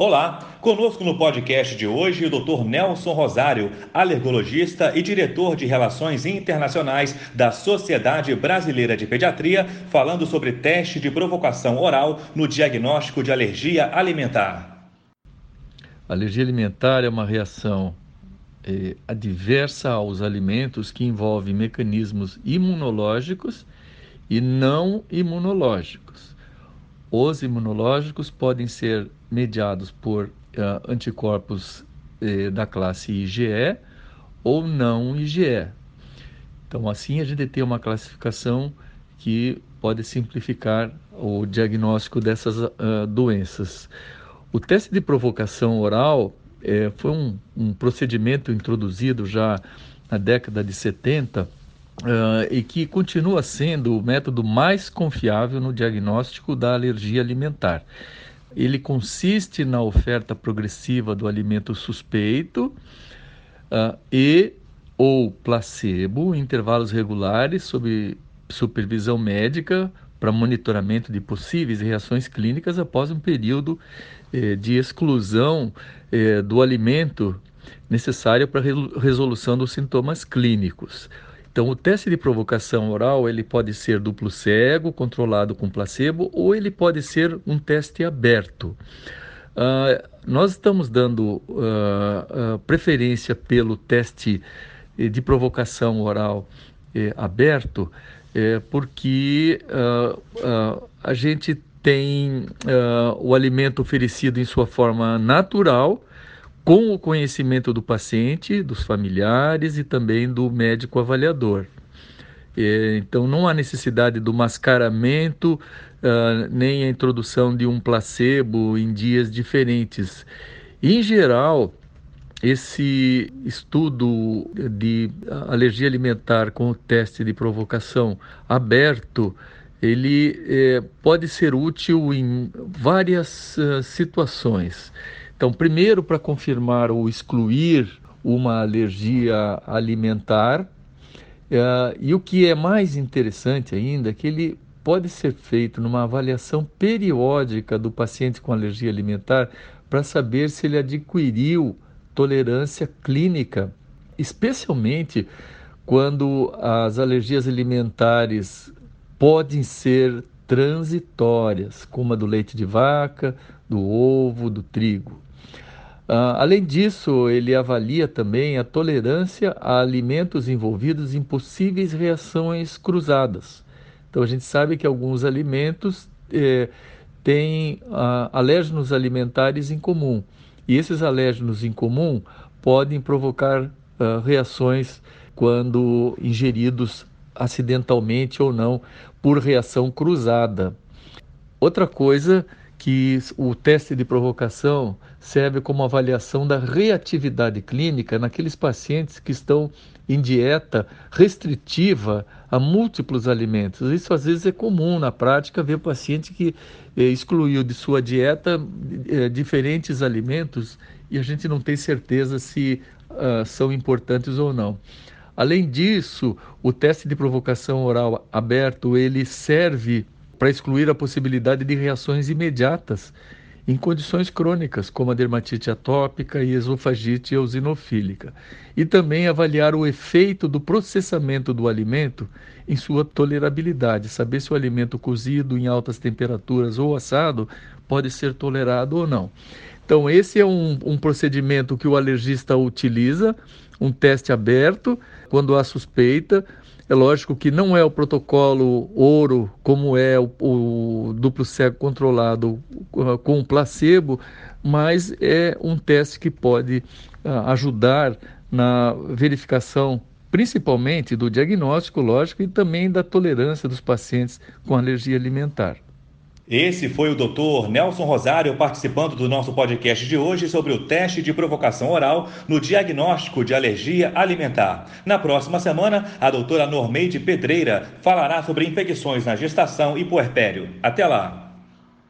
Olá, conosco no podcast de hoje o Dr. Nelson Rosário, alergologista e diretor de Relações Internacionais da Sociedade Brasileira de Pediatria, falando sobre teste de provocação oral no diagnóstico de alergia alimentar. A alergia alimentar é uma reação é, adversa aos alimentos que envolve mecanismos imunológicos e não imunológicos. Os imunológicos podem ser mediados por uh, anticorpos uh, da classe IgE ou não IgE. Então, assim, a gente tem uma classificação que pode simplificar o diagnóstico dessas uh, doenças. O teste de provocação oral eh, foi um, um, procedimento introduzido já na década de 70 e que continua sendo o método mais confiável no diagnóstico da alergia alimentar ele consiste na oferta progressiva do alimento suspeito uh, e ou placebo em intervalos regulares sob supervisão médica para monitoramento de possíveis reações clínicas após um período eh, de exclusão eh, do alimento necessário para resolução dos sintomas clínicos. Então, o teste de provocação oral ele pode ser duplo cego, controlado com placebo, ou ele pode ser um teste aberto. Uh, nós estamos dando uh, uh, preferência pelo teste eh, de provocação oral eh, aberto, eh, porque a gente tem o alimento oferecido em sua forma natural com o conhecimento do paciente, dos familiares e também do médico avaliador. Então, não há necessidade do mascaramento, uh, nem a introdução de um placebo em dias diferentes. Em geral, esse estudo de alergia alimentar com o teste de provocação aberto, ele eh, pode ser útil em várias uh, situações. Então, primeiro, para confirmar ou excluir uma alergia alimentar, uh, e o que é mais interessante ainda, é que ele pode ser feito numa avaliação periódica do paciente com alergia alimentar para saber se ele adquiriu tolerância clínica, especialmente quando as alergias alimentares podem ser transitórias, como a do leite de vaca, do ovo, do trigo. Uh, além disso, ele avalia também a tolerância a alimentos envolvidos em possíveis reações cruzadas. Então, a gente sabe que alguns alimentos eh, têm uh, alérgenos alimentares em comum. E esses alérgenos em comum podem provocar uh, reações quando ingeridos acidentalmente ou não por reação cruzada. Outra coisa que o teste de provocação serve como avaliação da reatividade clínica naqueles pacientes que estão em dieta restritiva a múltiplos alimentos. Isso às vezes é comum na prática ver paciente que eh, excluiu de sua dieta eh, diferentes alimentos e a gente não tem certeza se uh, são importantes ou não. Além disso, o teste de provocação oral aberto ele serve para excluir a possibilidade de reações imediatas em condições crônicas, como a dermatite atópica e esofagite eosinofílica, e também avaliar o efeito do processamento do alimento em sua tolerabilidade, saber se o alimento cozido em altas temperaturas ou assado pode ser tolerado ou não. Então, esse é um, um procedimento que o alergista utiliza, um teste aberto, quando há suspeita, é lógico que não é o protocolo ouro, como é o, o duplo cego controlado uh, com placebo, mas é um teste que pode uh, ajudar na verificação, principalmente do diagnóstico, lógico, e também da tolerância dos pacientes com alergia alimentar. Esse foi o Dr. Nelson Rosário participando do nosso podcast de hoje sobre o teste de provocação oral no diagnóstico de alergia alimentar. Na próxima semana, a doutora Normeide Pedreira falará sobre infecções na gestação e puerpério. Até lá!